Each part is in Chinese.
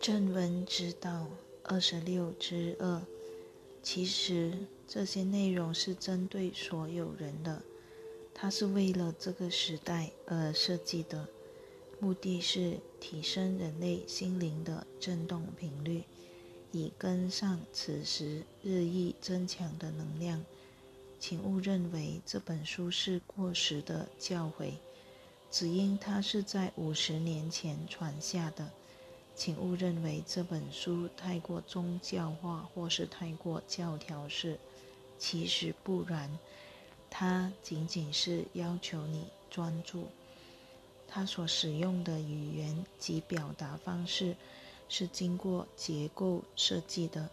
正文之道二十六之二，其实这些内容是针对所有人的，它是为了这个时代而设计的，目的是提升人类心灵的振动频率，以跟上此时日益增强的能量。请勿认为这本书是过时的教诲，只因它是在五十年前传下的。请勿认为这本书太过宗教化，或是太过教条式，其实不然。它仅仅是要求你专注。它所使用的语言及表达方式是经过结构设计的，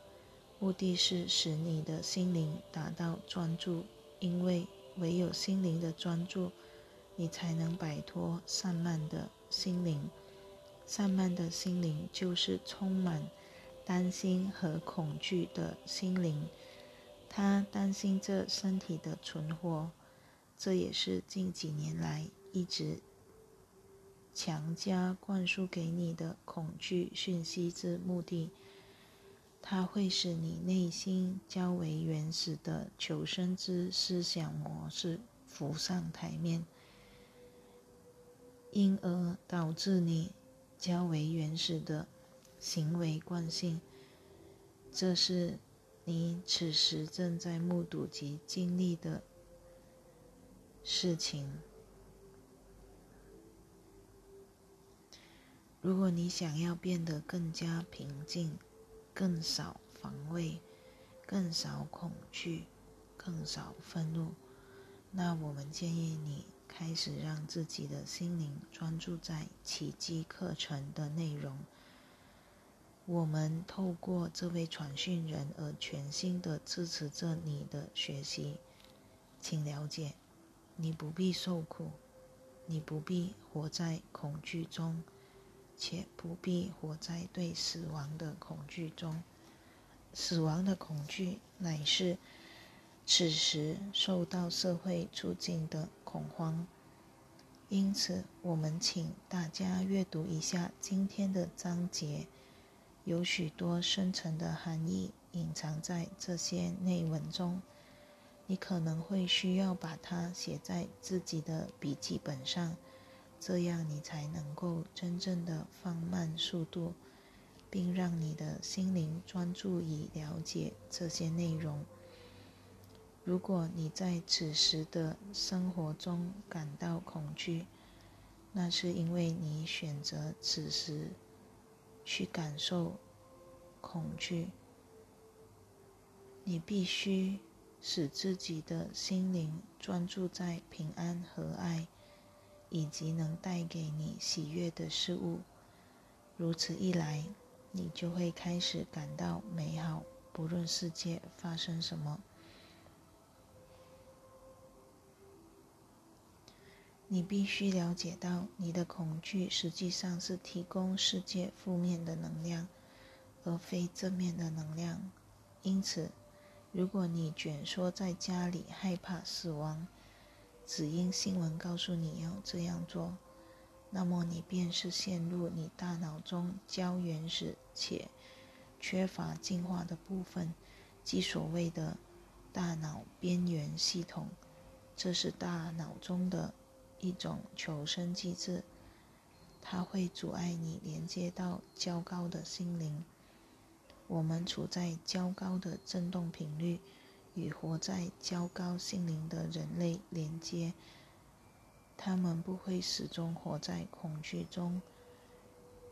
目的是使你的心灵达到专注。因为唯有心灵的专注，你才能摆脱散漫的心灵。散漫的心灵就是充满担心和恐惧的心灵，他担心这身体的存活，这也是近几年来一直强加灌输给你的恐惧讯息之目的。它会使你内心较为原始的求生之思想模式浮上台面，因而导致你。较为原始的行为惯性，这是你此时正在目睹及经历的事情。如果你想要变得更加平静、更少防卫、更少恐惧、更少愤怒，那我们建议你。开始让自己的心灵专注在奇迹课程的内容。我们透过这位传讯人而全心的支持着你的学习。请了解，你不必受苦，你不必活在恐惧中，且不必活在对死亡的恐惧中。死亡的恐惧乃是。此时受到社会促进的恐慌，因此我们请大家阅读一下今天的章节，有许多深层的含义隐藏在这些内文中。你可能会需要把它写在自己的笔记本上，这样你才能够真正的放慢速度，并让你的心灵专注以了解这些内容。如果你在此时的生活中感到恐惧，那是因为你选择此时去感受恐惧。你必须使自己的心灵专注在平安和爱，以及能带给你喜悦的事物。如此一来，你就会开始感到美好，不论世界发生什么。你必须了解到，你的恐惧实际上是提供世界负面的能量，而非正面的能量。因此，如果你蜷缩在家里害怕死亡，只因新闻告诉你要这样做，那么你便是陷入你大脑中较原始且缺乏进化的部分，即所谓的大脑边缘系统。这是大脑中的。一种求生机制，它会阻碍你连接到较高的心灵。我们处在较高的振动频率，与活在较高心灵的人类连接。他们不会始终活在恐惧中。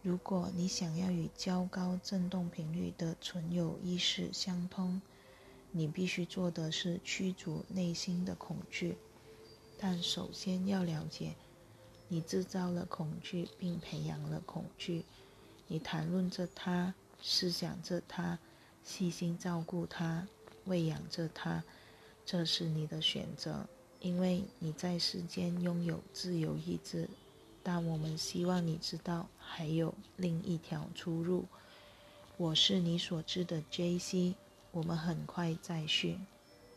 如果你想要与较高振动频率的存有意识相通，你必须做的是驱逐内心的恐惧。但首先要了解，你制造了恐惧，并培养了恐惧。你谈论着它，思想着它，细心照顾它，喂养着它。这是你的选择，因为你在世间拥有自由意志。但我们希望你知道，还有另一条出路。我是你所知的 J.C.，我们很快再续。